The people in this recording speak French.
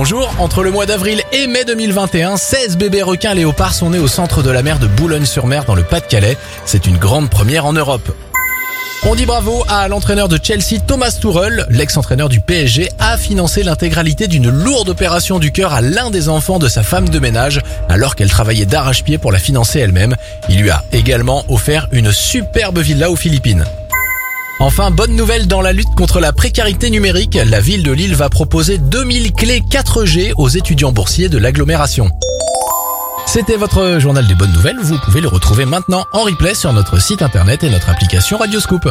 Bonjour, entre le mois d'avril et mai 2021, 16 bébés requins léopards sont nés au centre de la mer de Boulogne-sur-Mer dans le Pas-de-Calais. C'est une grande première en Europe. On dit bravo à l'entraîneur de Chelsea Thomas Tuchel, l'ex-entraîneur du PSG, a financé l'intégralité d'une lourde opération du cœur à l'un des enfants de sa femme de ménage alors qu'elle travaillait d'arrache-pied pour la financer elle-même. Il lui a également offert une superbe villa aux Philippines. Enfin, bonne nouvelle dans la lutte contre la précarité numérique, la ville de Lille va proposer 2000 clés 4G aux étudiants boursiers de l'agglomération. C'était votre journal des bonnes nouvelles, vous pouvez le retrouver maintenant en replay sur notre site internet et notre application Radioscoop.